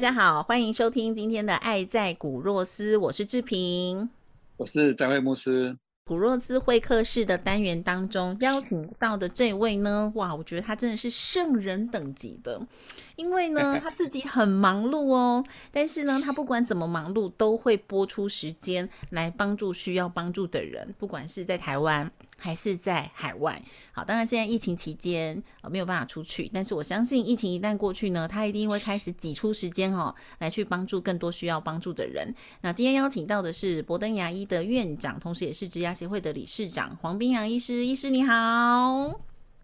家好，欢迎收听今天的《爱在古若斯》，我是志平，我是张惠牧师。古若斯会客室的单元当中邀请到的这位呢，哇，我觉得他真的是圣人等级的，因为呢 他自己很忙碌哦，但是呢他不管怎么忙碌，都会拨出时间来帮助需要帮助的人，不管是在台湾。还是在海外，好，当然现在疫情期间呃没有办法出去，但是我相信疫情一旦过去呢，他一定会开始挤出时间哦，来去帮助更多需要帮助的人。那今天邀请到的是博登牙医的院长，同时也是植牙协会的理事长黄冰阳医师，医师你好，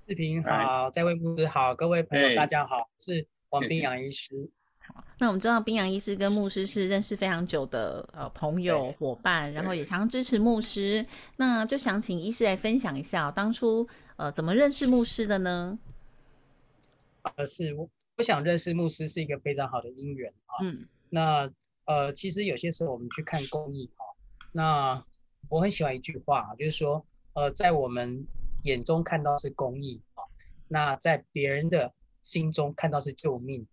视频好，在位牧师好，各位朋友大家好，是黄冰阳医师。那我们知道，冰阳医师跟牧师是认识非常久的呃朋友伙伴，然后也常支持牧师。那就想请医师来分享一下，当初呃怎么认识牧师的呢？呃，是我我想认识牧师是一个非常好的姻缘啊。嗯，那呃其实有些时候我们去看公益哈，那我很喜欢一句话，就是说呃在我们眼中看到是公益啊，那在别人的心中看到是救命。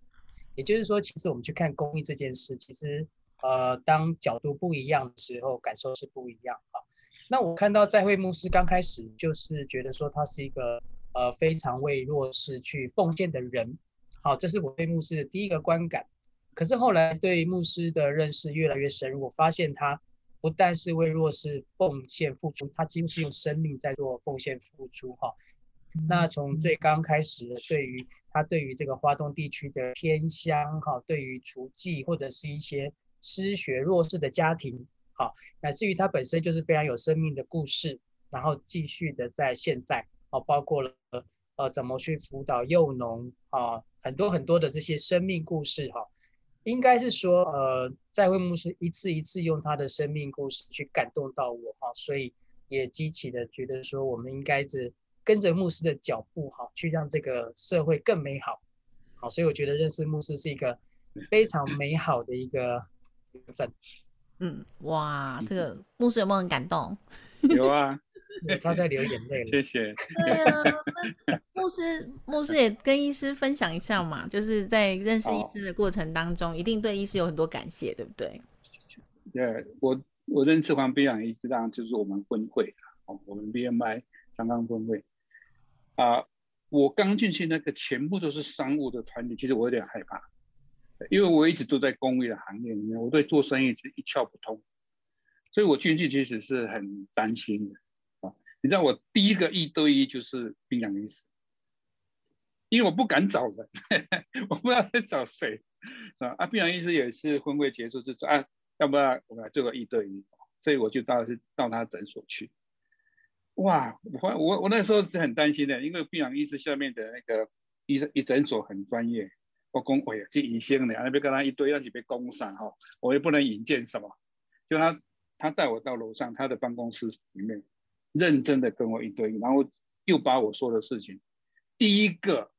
也就是说，其实我们去看公益这件事，其实呃，当角度不一样的时候，感受是不一样哈。那我看到在会牧师刚开始就是觉得说他是一个呃非常为弱势去奉献的人，好，这是我对牧师的第一个观感。可是后来对牧师的认识越来越深入，我发现他不但是为弱势奉献付出，他几乎是用生命在做奉献付出哈。那从最刚开始，对于他对于这个华东地区的偏乡哈，对于厨技或者是一些失学弱势的家庭，好，乃至于他本身就是非常有生命的故事，然后继续的在现在，哦，包括了呃怎么去辅导幼农啊，很多很多的这些生命故事哈，应该是说呃在会牧师一次一次用他的生命故事去感动到我哈，所以也激起的觉得说我们应该是。跟着牧师的脚步，哈，去让这个社会更美好，好，所以我觉得认识牧师是一个非常美好的一个缘分。嗯，哇，这个牧师有没有很感动？有啊，他在流眼泪了。谢谢。对啊，牧师，牧师也跟医师分享一下嘛，就是在认识医师的过程当中，一定对医师有很多感谢，对不对？对，我我认识黄碧阳医师，当然就是我们分会哦，我们 BMI 香港分会。啊，我刚进去那个全部都是商务的团体，其实我有点害怕，因为我一直都在公益的行业里面，我对做生意是一窍不通，所以我进去其实是很担心的啊。你知道我第一个一对一就是冰洋医师，因为我不敢找人，我不知道在找谁啊。啊，冰洋医师也是婚会结束就说啊，要不要我们来做个一对一？所以我就到是到他诊所去。哇，我我我那时候是很担心的，因为病养医师下面的那个医生一诊所很专业，我公哎呀去引先的，那边跟他一堆要去被攻上哈，我也不能引荐什么，就他他带我到楼上他的办公室里面，认真的跟我一堆，然后又把我说的事情，第一个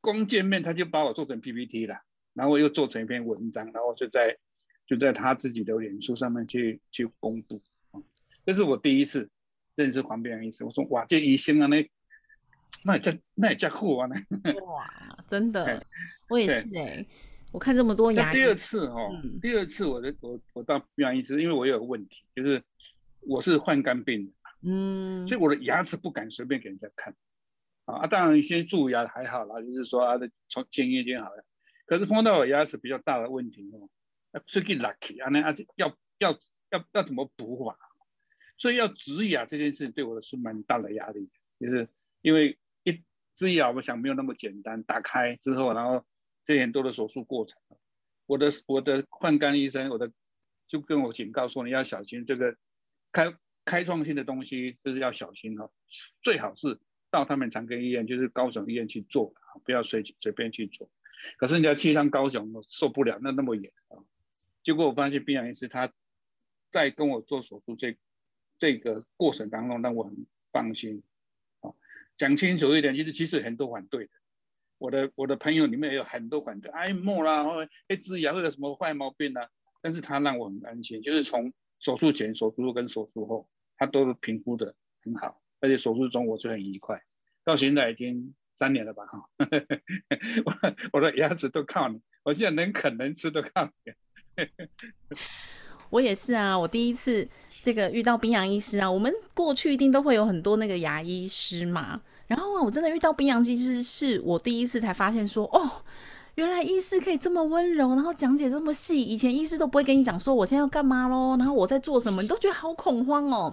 刚见面他就把我做成 PPT 了，然后又做成一篇文章，然后就在就在他自己的脸书上面去去公布啊，这是我第一次。认识黄碧阳医生，我说哇，这医生啊，那那也叫那也叫酷啊！哇，真的，我也是哎，我看这么多牙。第二次哦，第二次我的我我到碧阳医师，因为我有个问题，就是我是患肝病的，嗯，所以我的牙齿不敢随便给人家看啊。啊，当然先蛀牙还好啦，就是说啊，从前一天好了。可是碰到我牙齿比较大的问题哦，要最近 lucky 啊，那啊要要要要怎么补法？所以要植牙这件事情对我是蛮大的压力，就是因为一治疗我想没有那么简单，打开之后，然后这很多的手术过程。我的我的换肝医生，我的就跟我警告说，你要小心这个开开创性的东西，就是要小心哦。最好是到他们长庚医院，就是高雄医院去做不要随随便去做。可是你要去趟高雄，受不了那那么远啊。结果我发现，病人医师他在跟我做手术这这个过程当中，让我很放心。啊，讲清楚一点，就是其实很多反对的。我的我的朋友里面也有很多反对，哎莫啦，或哎治牙会有什么坏毛病呢？但是他让我很安心，就是从手术前、手术跟手术后，他都评估的很好，而且手术中我就很愉快。到现在已经三年了吧？哈，我我的牙齿都靠你，我现在能啃能吃都靠你。我也是啊，我第一次这个遇到冰洋医师啊，我们过去一定都会有很多那个牙医师嘛。然后啊，我真的遇到冰洋医师，是我第一次才发现说，哦，原来医师可以这么温柔，然后讲解这么细。以前医师都不会跟你讲说我现在要干嘛喽，然后我在做什么，你都觉得好恐慌哦。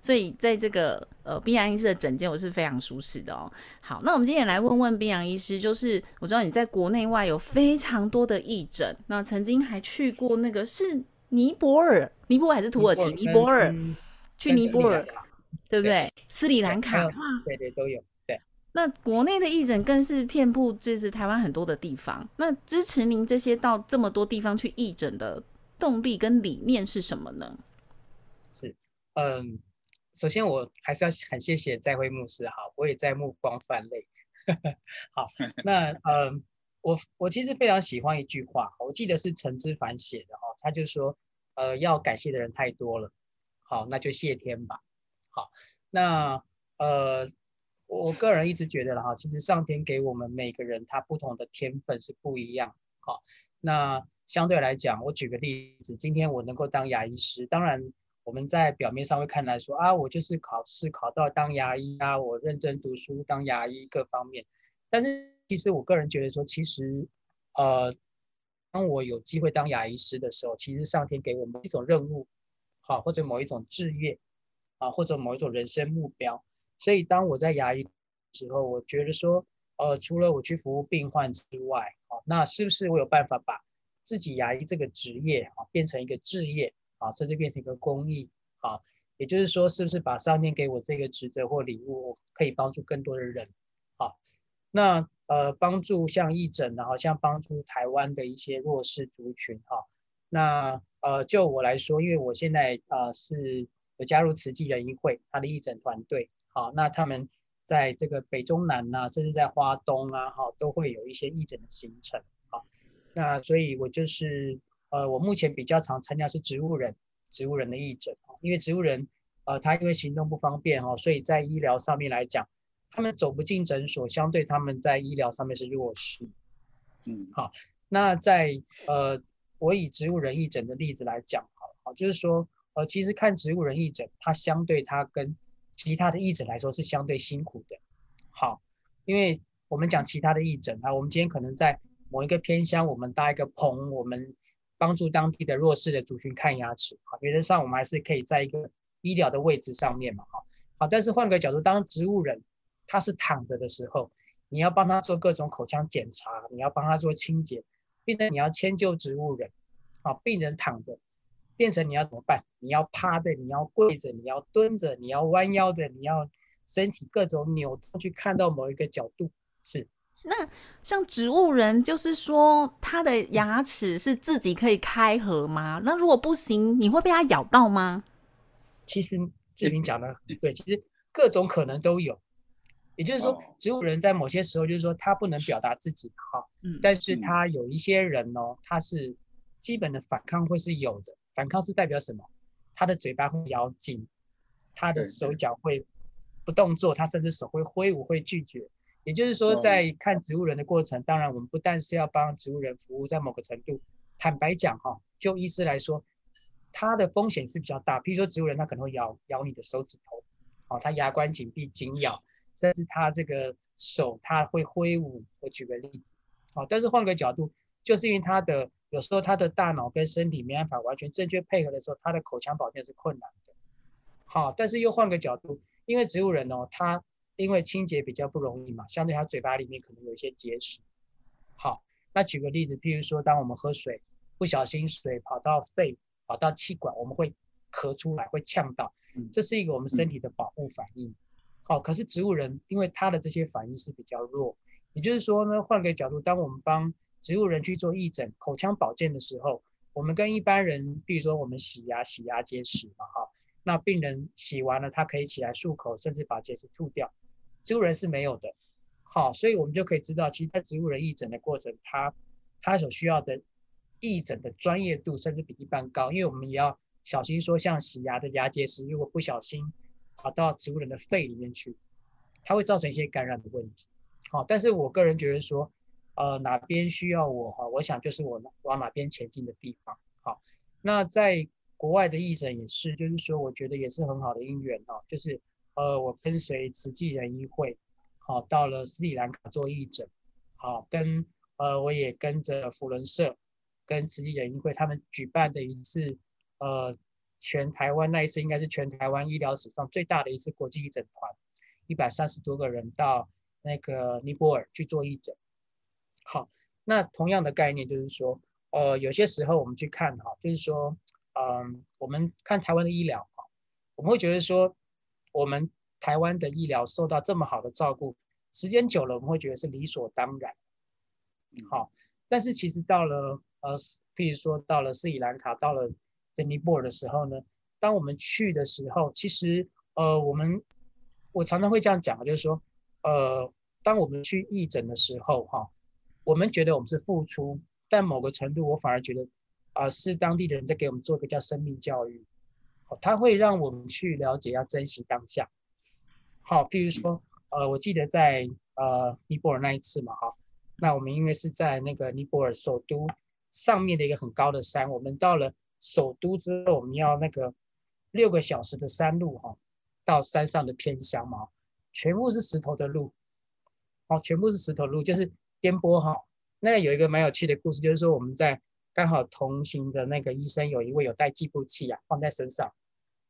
所以在这个呃冰洋医师的诊间，我是非常舒适的哦。好，那我们今天也来问问冰洋医师，就是我知道你在国内外有非常多的义诊，那曾经还去过那个是尼泊尔，尼泊尔还是土耳其？尼泊尔，去尼泊尔。对不对？斯里兰卡，对对都有。对，那国内的义诊更是遍布，就是台湾很多的地方。那支持您这些到这么多地方去义诊的动力跟理念是什么呢？是，嗯，首先我还是要很谢谢在会牧师哈，我也在目光泛泪。好，那嗯，我我其实非常喜欢一句话，我记得是陈之凡写的哈，他就说，呃，要感谢的人太多了，好，那就谢天吧。好，那呃，我个人一直觉得了哈，其实上天给我们每个人他不同的天分是不一样。好，那相对来讲，我举个例子，今天我能够当牙医师，当然我们在表面上会看来说啊，我就是考试考到当牙医啊，我认真读书当牙医各方面。但是其实我个人觉得说，其实呃，当我有机会当牙医师的时候，其实上天给我们一种任务，好，或者某一种志业。啊，或者某一种人生目标，所以当我在牙医时候，我觉得说，呃，除了我去服务病患之外，啊，那是不是我有办法把自己牙医这个职业啊变成一个置业啊，甚至变成一个公益啊？也就是说，是不是把上天给我这个职责或礼物，可以帮助更多的人？好，那呃，帮助像义诊，然后像帮助台湾的一些弱势族群，哈，那呃，就我来说，因为我现在呃是。有加入慈济人医会，他的义诊团队，好，那他们在这个北中南呐，甚至在花东啊，哈，都会有一些义诊的行程，好，那所以我就是，呃，我目前比较常参加是植物人，植物人的义诊，因为植物人，呃，他因为行动不方便哈，所以在医疗上面来讲，他们走不进诊所，相对他们在医疗上面是弱势，嗯，好，那在呃，我以植物人义诊的例子来讲，好，好，就是说。呃，其实看植物人义诊，它相对它跟其他的义诊来说是相对辛苦的。好，因为我们讲其他的义诊啊，我们今天可能在某一个偏乡，我们搭一个棚，我们帮助当地的弱势的族群看牙齿。好，原则上我们还是可以在一个医疗的位置上面嘛。哈，好，但是换个角度，当植物人他是躺着的时候，你要帮他做各种口腔检查，你要帮他做清洁，变成你要迁就植物人。啊，病人躺着。变成你要怎么办？你要趴着，你要跪着，你要蹲着，你要弯腰着，你要身体各种扭动去看到某一个角度。是。那像植物人，就是说他的牙齿是自己可以开合吗？那如果不行，你会被他咬到吗？其实志明讲的对，其实各种可能都有。也就是说，植物人在某些时候，就是说他不能表达自己，哈，嗯，但是他有一些人哦，他是基本的反抗会是有的。反抗是代表什么？他的嘴巴会咬紧，他的手脚会不动作，他甚至手会挥舞，会拒绝。也就是说，在看植物人的过程，当然我们不但是要帮植物人服务，在某个程度，坦白讲哈，就医师来说，他的风险是比较大。比如说植物人，他可能会咬咬你的手指头，哦，他牙关紧闭紧咬，甚至他这个手他会挥舞。我举个例子，好，但是换个角度，就是因为他的。有时候他的大脑跟身体没办法完全正确配合的时候，他的口腔保健是困难的。好，但是又换个角度，因为植物人哦，他因为清洁比较不容易嘛，相对他嘴巴里面可能有一些结石。好，那举个例子，譬如说，当我们喝水不小心水跑到肺、跑到气管，我们会咳出来，会呛到，这是一个我们身体的保护反应。好，可是植物人因为他的这些反应是比较弱，也就是说呢，换个角度，当我们帮植物人去做义诊、口腔保健的时候，我们跟一般人，比如说我们洗牙、洗牙结石嘛，哈，那病人洗完了，他可以起来漱口，甚至把结石吐掉。植物人是没有的，好，所以我们就可以知道，其实，在植物人义诊的过程，他他所需要的义诊的专业度，甚至比一般高，因为我们也要小心说，像洗牙的牙结石，如果不小心跑到植物人的肺里面去，它会造成一些感染的问题。好，但是我个人觉得说，呃，哪边需要我哈，我想就是我往哪边前进的地方。好，那在国外的义诊也是，就是说，我觉得也是很好的因缘哦，就是。呃，我跟随慈济人医会，好，到了斯里兰卡做义诊，好，跟呃，我也跟着福伦社，跟慈济人医会他们举办的一次，呃，全台湾那一次应该是全台湾医疗史上最大的一次国际义诊团，一百三十多个人到那个尼泊尔去做义诊。好，那同样的概念就是说，呃，有些时候我们去看哈，就是说，嗯，我们看台湾的医疗哈，我们会觉得说。我们台湾的医疗受到这么好的照顾，时间久了我们会觉得是理所当然。好，但是其实到了呃，譬如说到了斯里兰卡，到了在尼泊尔的时候呢，当我们去的时候，其实呃，我们我常常会这样讲，就是说，呃，当我们去义诊的时候，哈，我们觉得我们是付出，但某个程度我反而觉得啊，是当地的人在给我们做一个叫生命教育。它会让我们去了解，要珍惜当下。好，譬如说，呃，我记得在呃尼泊尔那一次嘛，哈，那我们因为是在那个尼泊尔首都上面的一个很高的山，我们到了首都之后，我们要那个六个小时的山路，哈，到山上的偏乡嘛，全部是石头的路，哦，全部是石头路，就是颠簸哈。那有一个蛮有趣的故事，就是说我们在。刚好同行的那个医生有一位有带计步器啊，放在身上，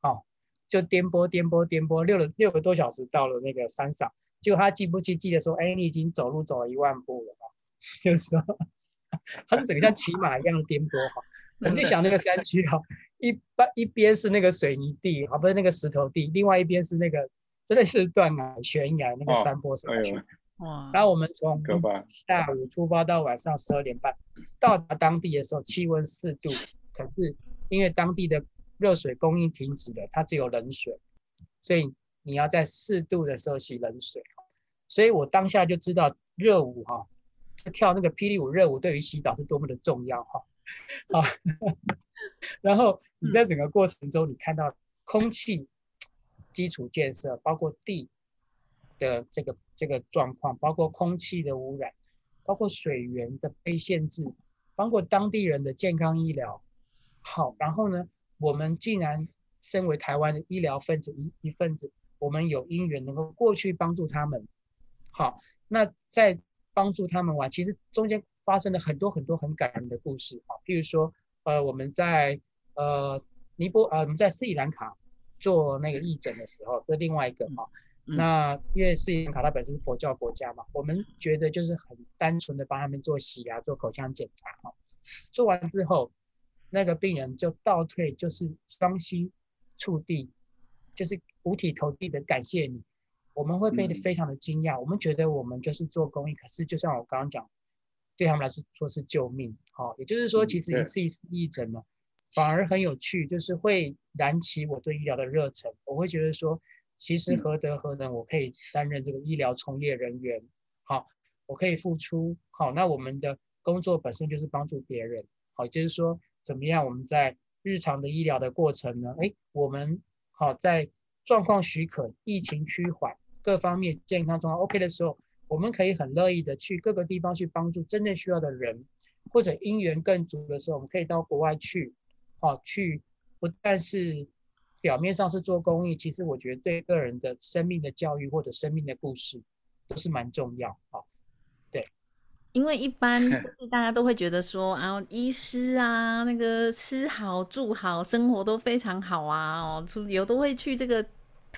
好，就颠簸颠簸颠簸，六了六个多小时到了那个山上，结果他计步器记得说，哎，你已经走路走了一万步了哈，就是说 他是整个像骑马一样的颠簸哈，我们就想那个山区哈，一半一边是那个水泥地啊，不是那个石头地，另外一边是那个真的是断崖悬崖那个山坡上去。哇！然后我们从下午出发到晚上十二点半，到达当地的时候气温四度，可是因为当地的热水供应停止了，它只有冷水，所以你要在四度的时候洗冷水。所以我当下就知道热舞哈，跳那个霹雳舞热舞对于洗澡是多么的重要哈。好，然后你在整个过程中，你看到空气基础建设，包括地。的这个这个状况，包括空气的污染，包括水源的被限制，包括当地人的健康医疗。好，然后呢，我们竟然身为台湾的医疗分子一一份子，我们有因缘能够过去帮助他们。好，那在帮助他们完，其实中间发生了很多很多很感人的故事。啊，譬如说，呃，我们在呃尼泊呃我们在斯里兰卡做那个义诊的时候，这另外一个啊。那因为斯里兰卡它本身是佛教国家嘛，我们觉得就是很单纯的帮他们做洗牙、做口腔检查哈。做完之后，那个病人就倒退，就是双膝触地，就是五体投地的感谢你。我们会变得非常的惊讶，我们觉得我们就是做公益，可是就像我刚刚讲，对他们来说说是救命。好，也就是说，其实一次一次义诊呢，反而很有趣，就是会燃起我对医疗的热忱。我会觉得说。其实何德何能，我可以担任这个医疗从业人员。好，我可以付出。好，那我们的工作本身就是帮助别人。好，就是说怎么样，我们在日常的医疗的过程呢？哎，我们好在状况许可、疫情趋缓、各方面健康状况 OK 的时候，我们可以很乐意的去各个地方去帮助真正需要的人，或者因缘更足的时候，我们可以到国外去。啊，去不但是。表面上是做公益，其实我觉得对个人的生命的教育或者生命的故事都是蛮重要啊。对，因为一般 就是大家都会觉得说啊，医师啊，那个吃好住好，生活都非常好啊，哦，出游都会去这个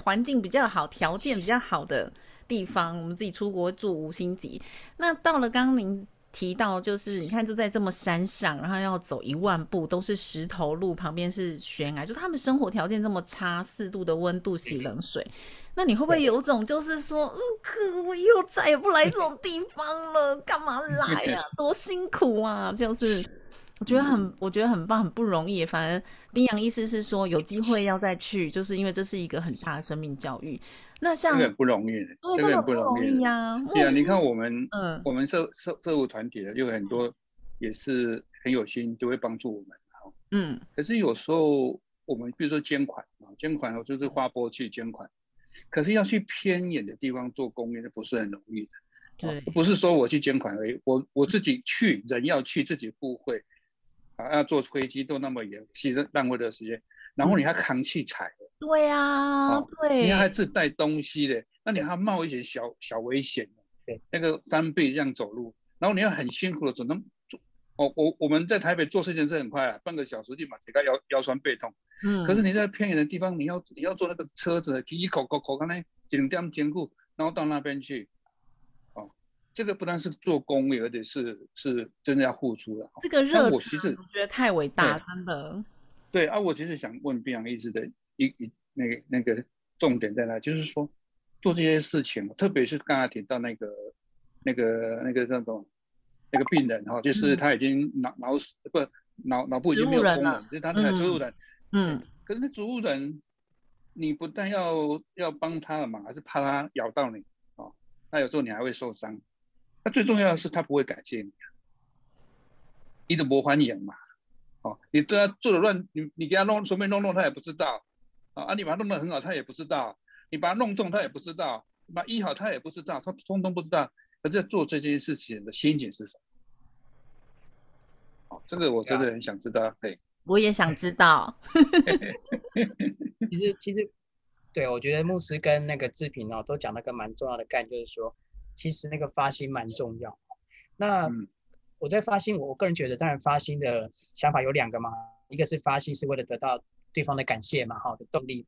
环境比较好、条件比较好的地方，我们自己出国住五星级。那到了刚您提到，就是你看住在这么山上，然后要走一万步都是石头路，旁边是悬崖，就他们生活条件这么差，四度的温度，洗冷水。那你会不会有种就是说，嗯，可我以后再也不来这种地方了，干嘛来呀？多辛苦啊！就是我觉得很，我觉得很棒，很不容易。反而冰洋意思是说，有机会要再去，就是因为这是一个很大的生命教育。那像这个不容易，真的不容易呀。对啊，你看我们，嗯，我们社社社务团体的有很多也是很有心，就会帮助我们。嗯。可是有时候我们比如说捐款啊，捐款我就是花波去捐款。可是要去偏远的地方做公益，那不是很容易的。对，不是说我去捐款而已，我我自己去，人要去，自己付费，啊，要坐飞机坐那么远，牺牲浪费的时间，然后你还扛器材。对啊，对，你还自带东西的，那你还冒一些小小危险。对，那个山背这样走路，然后你要很辛苦的走，那走，我我我们在台北做事情是很快啊，半个小时就把整个腰腰酸背痛。嗯，可是你在偏远的地方，你要你要坐那个车子，提一口口口，刚才景点兼顾，然后到那边去，哦，这个不但是做公益，而且是是真的要付出的。这个热情，我觉得太伟大，真的。对啊，我其实想问碧阳医师的一一那个那个重点在哪？就是说做这些事情，特别是刚才提到那个那个那个那种那个病人哈，就是他已经脑脑死不脑脑部已经没有功能，就是他那个植物人。嗯，可是那植物人，你不但要要帮他的忙，还是怕他咬到你哦。那有时候你还会受伤。那最重要的是他不会感谢你，你都不欢迎嘛。哦，你对他做的乱，你你给他弄随便弄弄，他也不知道。啊，你把他弄得很好，他也不知道。你把他弄重，他也不知道。把医好，他也不知道，他通通不知道。他在做这件事情的心情是什么？哦，这个我真的很想知道。对。我也想知道。其实，其实，对我觉得牧师跟那个志平哦，都讲了个蛮重要的概念，就是说，其实那个发心蛮重要。那我在发心，我个人觉得，当然发心的想法有两个嘛，一个是发心是为了得到对方的感谢嘛，好的动力。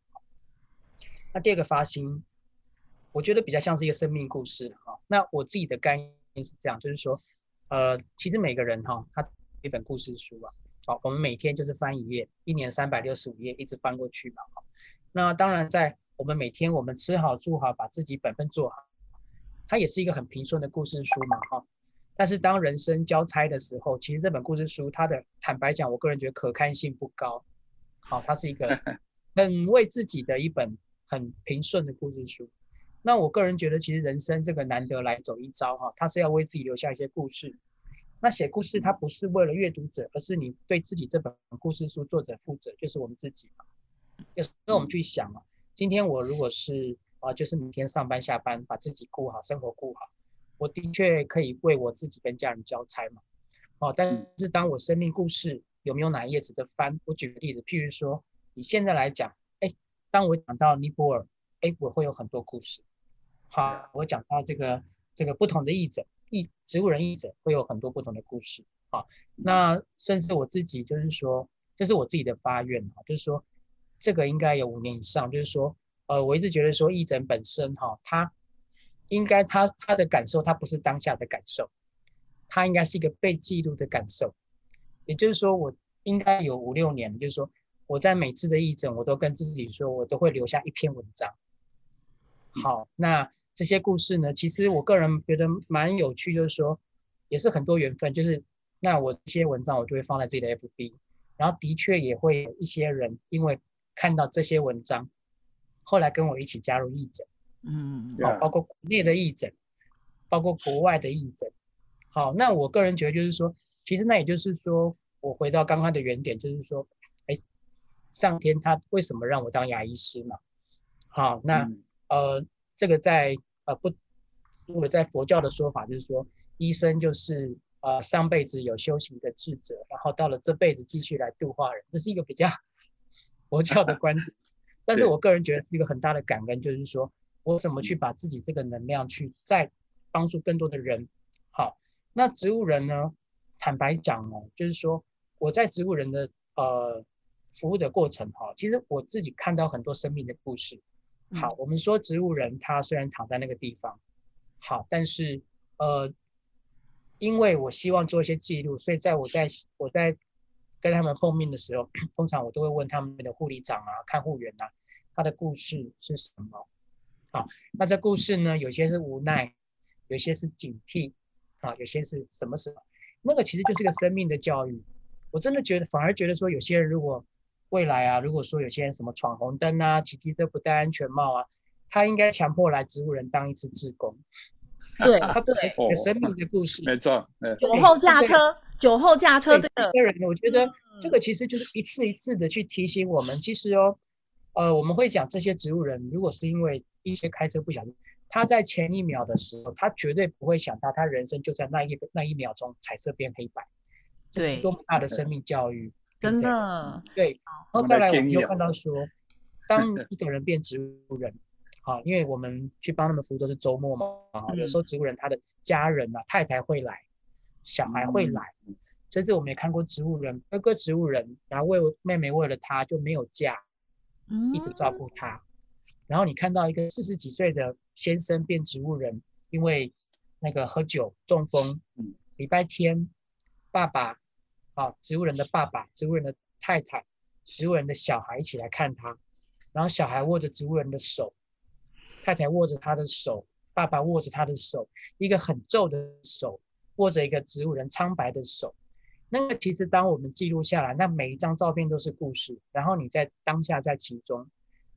那第二个发心，我觉得比较像是一个生命故事哈。那我自己的概念是这样，就是说，呃，其实每个人哈，他一本故事书啊。好，我们每天就是翻一页，一年三百六十五页，一直翻过去嘛。好，那当然，在我们每天我们吃好住好，把自己本分做好，它也是一个很平顺的故事书嘛。哈，但是当人生交差的时候，其实这本故事书，它的坦白讲，我个人觉得可看性不高。好，它是一个 很为自己的一本很平顺的故事书。那我个人觉得，其实人生这个难得来走一遭哈，它是要为自己留下一些故事。那写故事，它不是为了阅读者，而是你对自己这本故事书作者负责，就是我们自己嘛。有时候我们去想啊，今天我如果是啊，就是每天上班下班，把自己顾好，生活顾好，我的确可以为我自己跟家人交差嘛。哦，但是当我生命故事有没有哪一页值得翻？我举个例子，譬如说，你现在来讲，哎，当我讲到尼泊尔，哎，我会有很多故事。好，我讲到这个这个不同的译者。译植物人译者会有很多不同的故事好，那甚至我自己就是说，这是我自己的发愿啊，就是说这个应该有五年以上，就是说，呃，我一直觉得说义诊本身哈，他应该他他的感受，他不是当下的感受，他应该是一个被记录的感受，也就是说，我应该有五六年，就是说我在每次的义诊，我都跟自己说，我都会留下一篇文章。好，那。这些故事呢，其实我个人觉得蛮有趣，就是说，也是很多缘分。就是那我这些文章，我就会放在自己的 FB，然后的确也会有一些人因为看到这些文章，后来跟我一起加入义诊，嗯，好，包括国内的义诊，包括国外的义诊。好，那我个人觉得就是说，其实那也就是说，我回到刚刚的原点，就是说，哎，上天他为什么让我当牙医师嘛？好，那呃。这个在呃不，如果在佛教的说法，就是说医生就是呃上辈子有修行的智者，然后到了这辈子继续来度化人，这是一个比较 佛教的观点。但是我个人觉得是一个很大的感恩，就是说我怎么去把自己这个能量去再帮助更多的人。好，那植物人呢？坦白讲哦，就是说我在植物人的呃服务的过程哈，其实我自己看到很多生命的故事。好，我们说植物人他虽然躺在那个地方，好，但是呃，因为我希望做一些记录，所以在我在我在跟他们碰面的时候，通常我都会问他们的护理长啊、看护员啊，他的故事是什么？好，那这故事呢，有些是无奈，有些是警惕，啊，有些是什么什么？那个其实就是个生命的教育。我真的觉得，反而觉得说，有些人如果未来啊，如果说有些人什么闯红灯啊、骑机车不戴安全帽啊，他应该强迫来植物人当一次志工。对，他对生命的故事，没错。酒后驾车，酒后驾车这个人，我觉得这个其实就是一次一次的去提醒我们，其实哦，呃，我们会讲这些植物人，如果是因为一些开车不小心，他在前一秒的时候，他绝对不会想到他人生就在那一那一秒钟彩色变黑白。对，多么大的生命教育，真的。对，然后再来，我们又看到说，当一个人变植物人，好，因为我们去帮他们服务都是周末嘛，啊，有时候植物人他的家人啊，太太会来，小孩会来，甚至我们也看过植物人哥哥植物人，然后为妹妹为了他就没有嫁，一直照顾他，然后你看到一个四十几岁的先生变植物人，因为那个喝酒中风，礼拜天爸爸。啊，植物人的爸爸、植物人的太太、植物人的小孩一起来看他，然后小孩握着植物人的手，太太握着他的手，爸爸握着他的手，一个很皱的手握着一个植物人苍白的手。那个其实当我们记录下来，那每一张照片都是故事。然后你在当下在其中，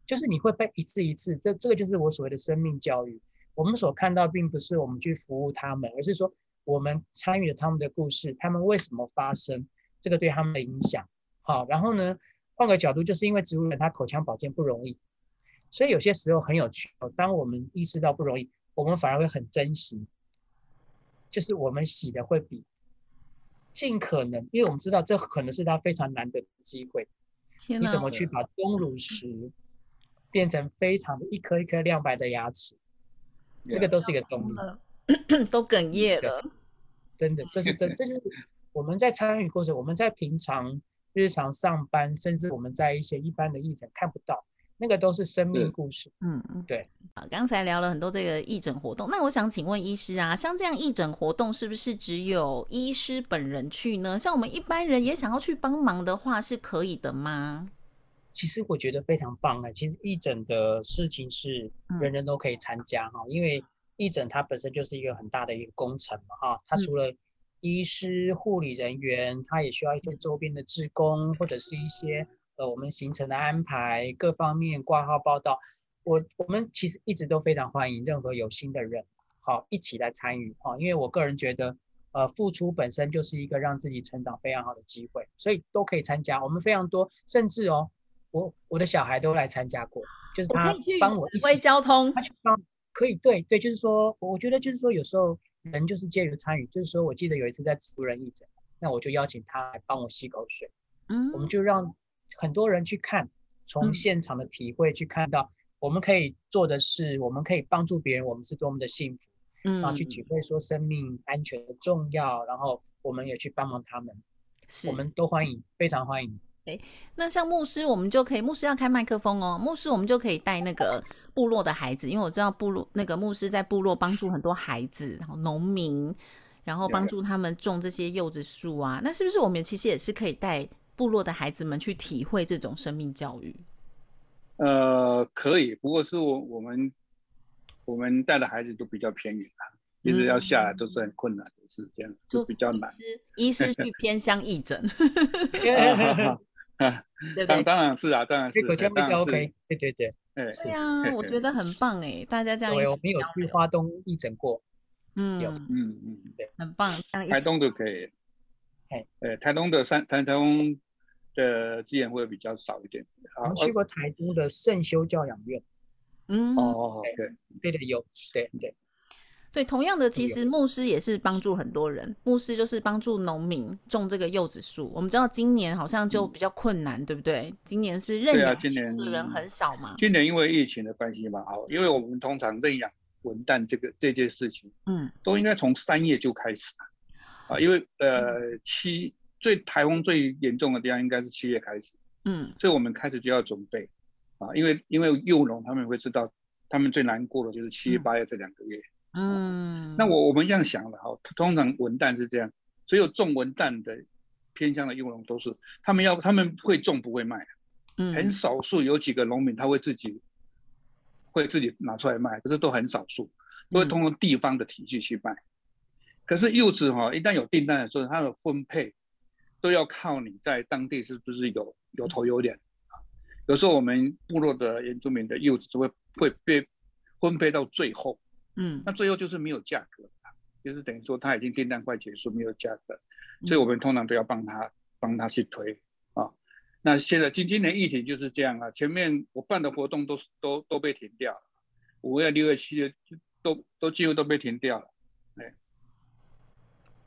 就是你会被一次一次，这这个就是我所谓的生命教育。我们所看到并不是我们去服务他们，而是说。我们参与了他们的故事，他们为什么发生？这个对他们的影响。好，然后呢，换个角度，就是因为植物人他口腔保健不容易，所以有些时候很有趣。当我们意识到不容易，我们反而会很珍惜，就是我们洗的会比尽可能，因为我们知道这可能是他非常难得的机会。你怎么去把钟乳石变成非常的一颗一颗亮白的牙齿？这个都是一个动力。都哽咽了，真的，这是真，这就是我们在参与过程，我们在平常日常上班，甚至我们在一些一般的义诊看不到，那个都是生命故事。嗯嗯，对。啊，刚才聊了很多这个义诊活动，那我想请问医师啊，像这样义诊活动是不是只有医师本人去呢？像我们一般人也想要去帮忙的话，是可以的吗？其实我觉得非常棒啊，其实义诊的事情是人人都可以参加哈，因为。义诊它本身就是一个很大的一个工程嘛，哈，它除了医师、护理人员，它也需要一些周边的职工或者是一些呃我们行程的安排各方面挂号报道。我我们其实一直都非常欢迎任何有心的人，好一起来参与哈，因为我个人觉得，呃，付出本身就是一个让自己成长非常好的机会，所以都可以参加。我们非常多，甚至哦，我我的小孩都来参加过，就是他帮我一起交通，他去帮。可以，对对，就是说，我觉得就是说，有时候人就是介于参与，就是说我记得有一次在植物人义诊，那我就邀请他来帮我吸口水，嗯，我们就让很多人去看，从现场的体会去看到，我们可以做的是，我们可以帮助别人，我们是多么的幸福，嗯，然后去体会说生命安全的重要，然后我们也去帮忙他们，我们都欢迎，非常欢迎。哎，那像牧师，我们就可以，牧师要开麦克风哦。牧师，我们就可以带那个部落的孩子，因为我知道部落那个牧师在部落帮助很多孩子，然后农民，然后帮助他们种这些柚子树啊。那是不是我们其实也是可以带部落的孩子们去体会这种生命教育？呃，可以，不过是我我们我们带的孩子都比较偏远啊，一直要下来都是很困难的事，这样就比较难。医师去偏乡义诊。啊，当当然是啊，当然是，这个就比较 OK，对对对，哎，对啊，我觉得很棒哎，大家这样，我没有去花东义诊过，嗯，有，嗯嗯，对，很棒，台东都可以，哎，呃，台东的山台东的资源会比较少一点，我去过台东的圣修教养院，嗯，哦，对，对对有，对对。对，同样的，其实牧师也是帮助很多人。牧师就是帮助农民种这个柚子树。我们知道今年好像就比较困难，对不对？今年是认养树的人很少嘛。今年因为疫情的关系嘛，好，因为我们通常认养文旦这个这件事情，嗯，都应该从三月就开始啊，因为呃七最台风最严重的地方应该是七月开始，嗯，所以我们开始就要准备。啊，因为因为幼农他们会知道，他们最难过的就是七月八月这两个月。嗯，那我我们这样想了哈，通常文旦是这样，所有种文旦的偏向的幼农都是他们要他们会种不会卖，嗯，很少数有几个农民他会自己会自己拿出来卖，可是都很少数，都会通过地方的体系去卖。可是柚子哈，一旦有订单的时候，它的分配都要靠你在当地是不是有有头有脸啊？有时候我们部落的原住民的柚子就会会被分配到最后。嗯，那最后就是没有价格，就是等于说他已经订单快结束，没有价格，所以我们通常都要帮他帮他去推啊。那现在今今年疫情就是这样啊，前面我办的活动都都都被停掉了，五月、六月、七月都都几乎都被停掉了。哎，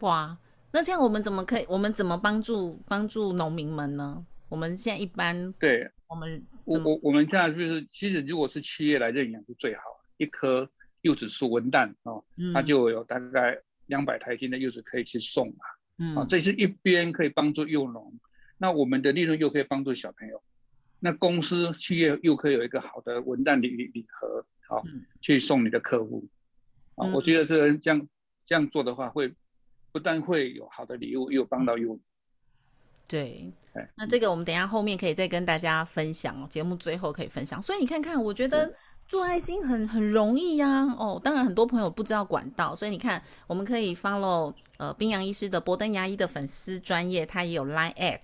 哇，那这样我们怎么可以？我们怎么帮助帮助农民们呢？我们现在一般对，我们我我我们现在就是，其实如果是企业来认养是最好，一棵。柚子树文旦哦，它就有大概两百台斤的柚子可以去送嘛，嗯，啊，这是一边可以帮助幼农，那我们的利润又可以帮助小朋友，那公司企业又可以有一个好的文旦礼礼盒，好，去送你的客户，啊，我觉得这这样这样做的话，会不但会有好的礼物，又帮到用。嗯。对，那这个我们等下后面可以再跟大家分享哦，节目最后可以分享。所以你看看，我觉得。做爱心很很容易呀，哦，当然很多朋友不知道管道，所以你看，我们可以 follow 呃冰洋医师的博登牙医的粉丝专业，他也有 line at。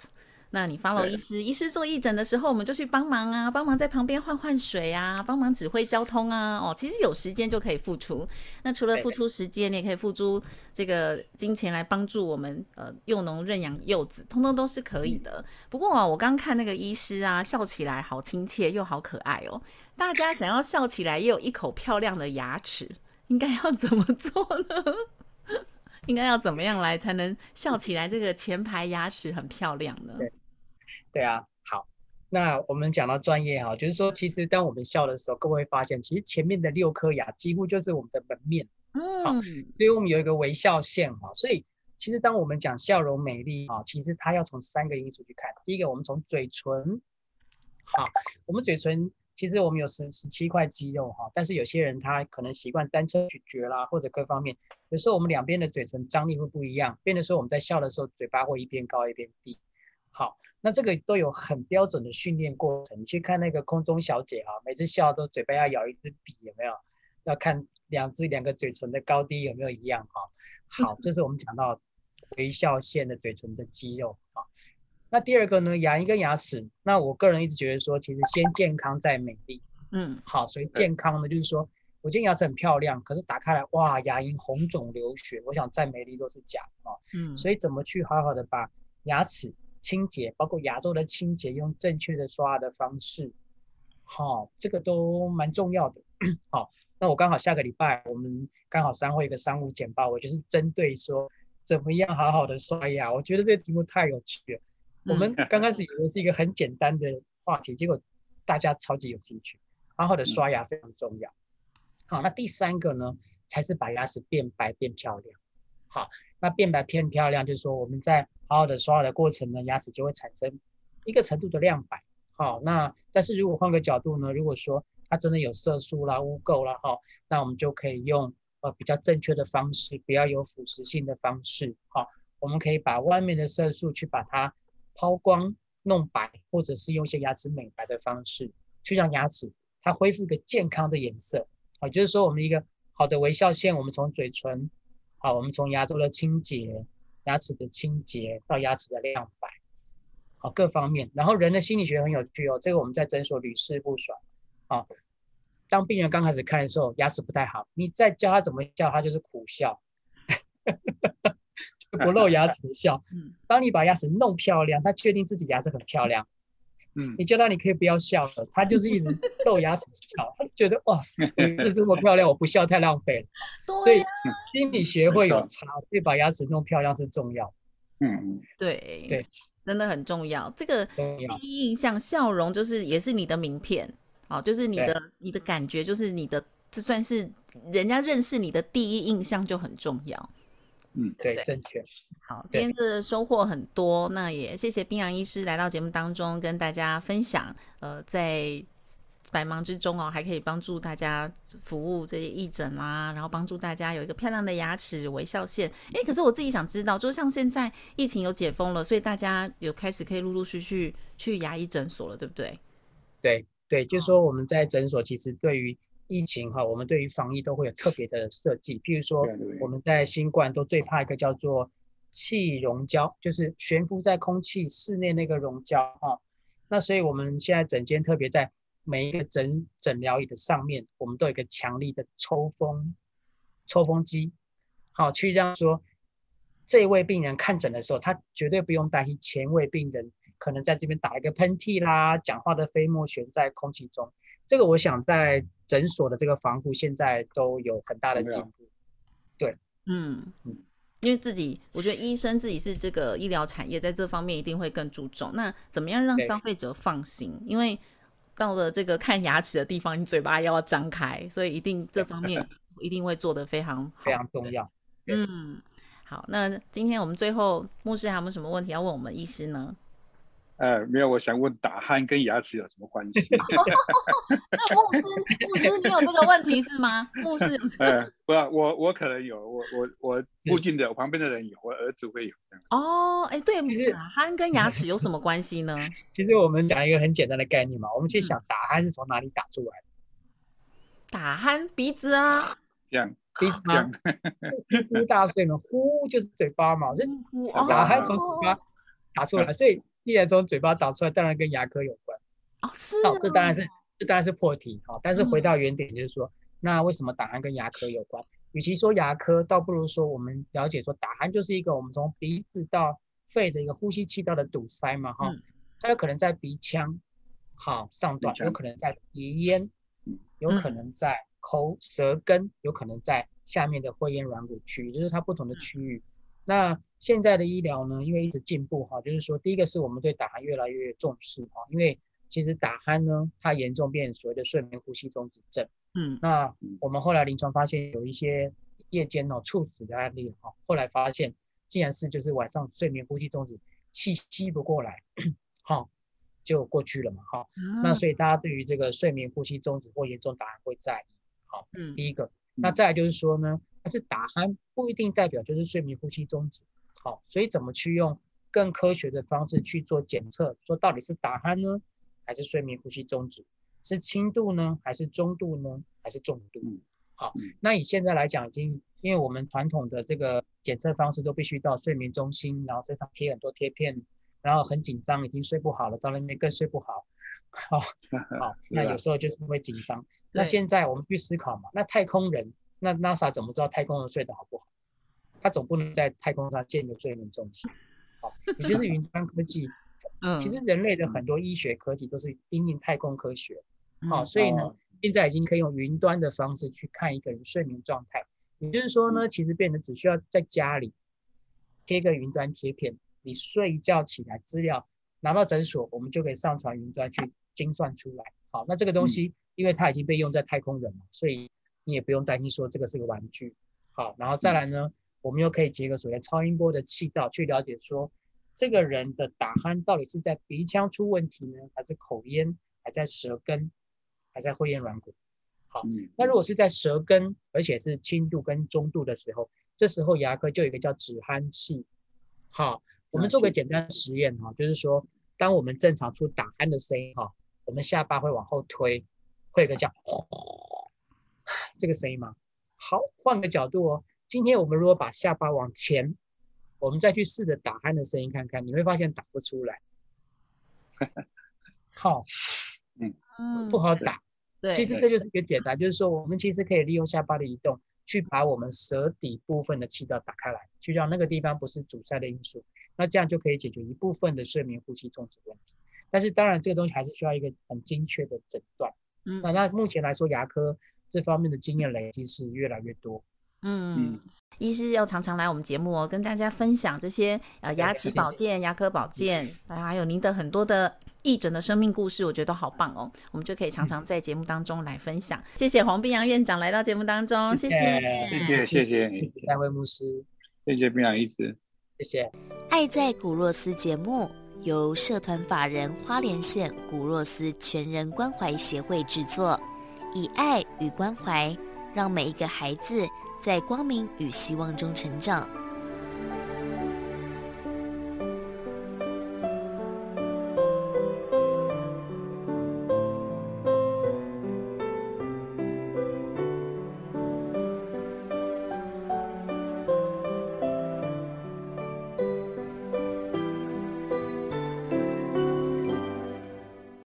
那你 follow 医师，医师做义诊的时候，我们就去帮忙啊，帮忙在旁边换换水啊，帮忙指挥交通啊。哦，其实有时间就可以付出。那除了付出时间，你也可以付出这个金钱来帮助我们呃幼农认养幼子，通通都是可以的。不过啊，我刚看那个医师啊，笑起来好亲切又好可爱哦。大家想要笑起来也有一口漂亮的牙齿，应该要怎么做呢？应该要怎么样来才能笑起来？这个前排牙齿很漂亮呢？对啊，好，那我们讲到专业哈，就是说，其实当我们笑的时候，各位会发现，其实前面的六颗牙几乎就是我们的门面，嗯，所以我们有一个微笑线哈，所以其实当我们讲笑容美丽啊，其实它要从三个因素去看。第一个，我们从嘴唇，好，我们嘴唇其实我们有十十七块肌肉哈，但是有些人他可能习惯单侧咀嚼啦，或者各方面，有时候我们两边的嘴唇张力会不一样，变得说我们在笑的时候，嘴巴会一边高一边低，好。那这个都有很标准的训练过程。你去看那个空中小姐啊，每次笑都嘴巴要咬一支笔，有没有？要看两只两个嘴唇的高低有没有一样哈。好，这是我们讲到微笑线的嘴唇的肌肉啊。那第二个呢，牙龈跟牙齿。那我个人一直觉得说，其实先健康再美丽。嗯，好，所以健康呢，就是说我今天牙齿很漂亮，可是打开来哇，牙龈红肿流血，我想再美丽都是假啊。嗯，所以怎么去好好的把牙齿。清洁，包括牙周的清洁，用正确的刷牙的方式，好，这个都蛮重要的。好，那我刚好下个礼拜，我们刚好三会一个商务简报，我就是针对说怎么样好好的刷牙。我觉得这个题目太有趣了。我们刚开始以为是一个很简单的话题，结果大家超级有兴趣。好好的刷牙非常重要。好，那第三个呢，才是把牙齿变白变漂亮。好，那变白变漂亮，就是说我们在好的刷牙的过程呢，牙齿就会产生一个程度的亮白。好，那但是如果换个角度呢，如果说它真的有色素啦、污垢啦，哈，那我们就可以用呃比较正确的方式，不要有腐蚀性的方式。哈，我们可以把外面的色素去把它抛光、弄白，或者是用一些牙齿美白的方式，去让牙齿它恢复一个健康的颜色。好，就是说我们一个好的微笑线，我们从嘴唇，好，我们从牙周的清洁。牙齿的清洁到牙齿的亮白，好各方面。然后人的心理学很有趣哦，这个我们在诊所屡试不爽。好，当病人刚开始看的时候，牙齿不太好，你再教他怎么笑，他就是苦笑，就不露牙齿的笑。当你把牙齿弄漂亮，他确定自己牙齿很漂亮。嗯，你叫他你可以不要笑了，他就是一直露牙齿笑，他觉得哇，这这么漂亮，我不笑太浪费了。所以心理学会有差，所以把牙齿弄漂亮是重要。嗯，对对，真的很重要。这个第一印象笑容就是也是你的名片，哦，就是你的你的感觉，就是你的这算是人家认识你的第一印象就很重要。嗯，对，正确。好，今天的收获很多，那也谢谢冰洋医师来到节目当中跟大家分享。呃，在百忙之中哦，还可以帮助大家服务这些义诊啦，然后帮助大家有一个漂亮的牙齿、微笑线。哎，可是我自己想知道，就像现在疫情有解封了，所以大家有开始可以陆陆续续去牙医诊所了，对不对？对对，就是说我们在诊所其实对于疫情哈，我们对于防疫都会有特别的设计。譬如说我们在新冠都最怕一个叫做气溶胶，就是悬浮在空气室内那个溶胶哈。那所以我们现在整间特别在每一个诊诊疗椅的上面，我们都有一个强力的抽风抽风机，好去让说这位病人看诊的时候，他绝对不用担心前位病人可能在这边打一个喷嚏啦，讲话的飞沫悬在空气中。这个我想在诊所的这个防护现在都有很大的进步。对，嗯嗯。因为自己，我觉得医生自己是这个医疗产业，在这方面一定会更注重。那怎么样让消费者放心？因为到了这个看牙齿的地方，你嘴巴要张开，所以一定这方面 一定会做得非常好非常重要。嗯，好，那今天我们最后牧师还有没有什么问题要问我们医师呢？呃，没有，我想问打鼾跟牙齿有什么关系？那牧师，牧师，你有这个问题是吗？牧师，呃，不，我我可能有，我我我附近的旁边的人有，我儿子会有这样。哦，哎，对，打鼾跟牙齿有什么关系呢？其实我们讲一个很简单的概念嘛，我们去想打鼾是从哪里打出来的？打鼾鼻子啊，这样鼻子吗？呼大睡嘛，呼就是嘴巴嘛，就打鼾从嘴巴打出来，所以。既然从嘴巴导出来，当然跟牙科有关哦。是，这当然是这当然是破题哈。但是回到原点，就是说，那为什么打鼾跟牙科有关？与其说牙科，倒不如说我们了解说，打鼾就是一个我们从鼻子到肺的一个呼吸气道的堵塞嘛哈。它有可能在鼻腔好上段，有可能在鼻咽，有可能在口舌根，有可能在下面的会咽软骨区，就是它不同的区域。那现在的医疗呢，因为一直进步哈，就是说，第一个是我们对打鼾越来越重视哈，因为其实打鼾呢，它严重变所谓的睡眠呼吸中止症。嗯，那我们后来临床发现有一些夜间哦猝死的案例哈，后来发现竟然是就是晚上睡眠呼吸中止，气吸不过来，好就过去了嘛哈。那所以大家对于这个睡眠呼吸中止或严重打鼾会在意，好，嗯，第一个，那再来就是说呢。但是打鼾不一定代表就是睡眠呼吸中止，好，所以怎么去用更科学的方式去做检测，说到底是打鼾呢，还是睡眠呼吸中止，是轻度呢，还是中度呢，还是重度？好，那以现在来讲，已经因为我们传统的这个检测方式都必须到睡眠中心，然后身上贴很多贴片，然后很紧张，已经睡不好了，到那边更睡不好，好，好，那有时候就是会紧张。那现在我们去思考嘛，那太空人。那 NASA 怎么知道太空人睡得好不好？他总不能在太空上建个睡眠中心，好，也就是云 端科技。嗯，其实人类的很多医学科技都是因应太空科学，好，所以呢，现在已经可以用云端的方式去看一个人睡眠状态。也就是说呢，其实变得只需要在家里贴个云端贴片，你睡一觉起来，资料拿到诊所，我们就可以上传云端去精算出来。好，那这个东西因为它已经被用在太空人了，所以。你也不用担心说这个是个玩具，好，然后再来呢，我们又可以结合所谓超音波的气道去了解说，这个人的打鼾到底是在鼻腔出问题呢，还是口咽，还在舌根，还在会咽软骨？好，那如果是在舌根，而且是轻度跟中度的时候，这时候牙科就有一个叫止鼾器。好，我们做个简单实验哈，就是说，当我们正常出打鼾的声音哈，我们下巴会往后推，会有个叫。这个声音吗？好，换个角度哦。今天我们如果把下巴往前，我们再去试着打鼾的声音看看，你会发现打不出来。好，嗯，不好打。对，其实这就是一个简单，就是说我们其实可以利用下巴的移动，去把我们舌底部分的气道打开来，去让那个地方不是阻塞的因素。那这样就可以解决一部分的睡眠呼吸中止问题。但是当然，这个东西还是需要一个很精确的诊断。嗯，那那目前来说，牙科。这方面的经验累积是越来越多。嗯，医师要常常来我们节目哦，跟大家分享这些呃牙齿保健、牙科保健，还有您的很多的义诊的生命故事，我觉得都好棒哦。我们就可以常常在节目当中来分享。谢谢黄碧阳院长来到节目当中，谢谢，谢谢，谢谢戴维牧师，谢谢碧阳医师，谢谢。爱在古若斯节目。由社团法人花莲县古若斯全人关怀协会制作，以爱与关怀，让每一个孩子在光明与希望中成长。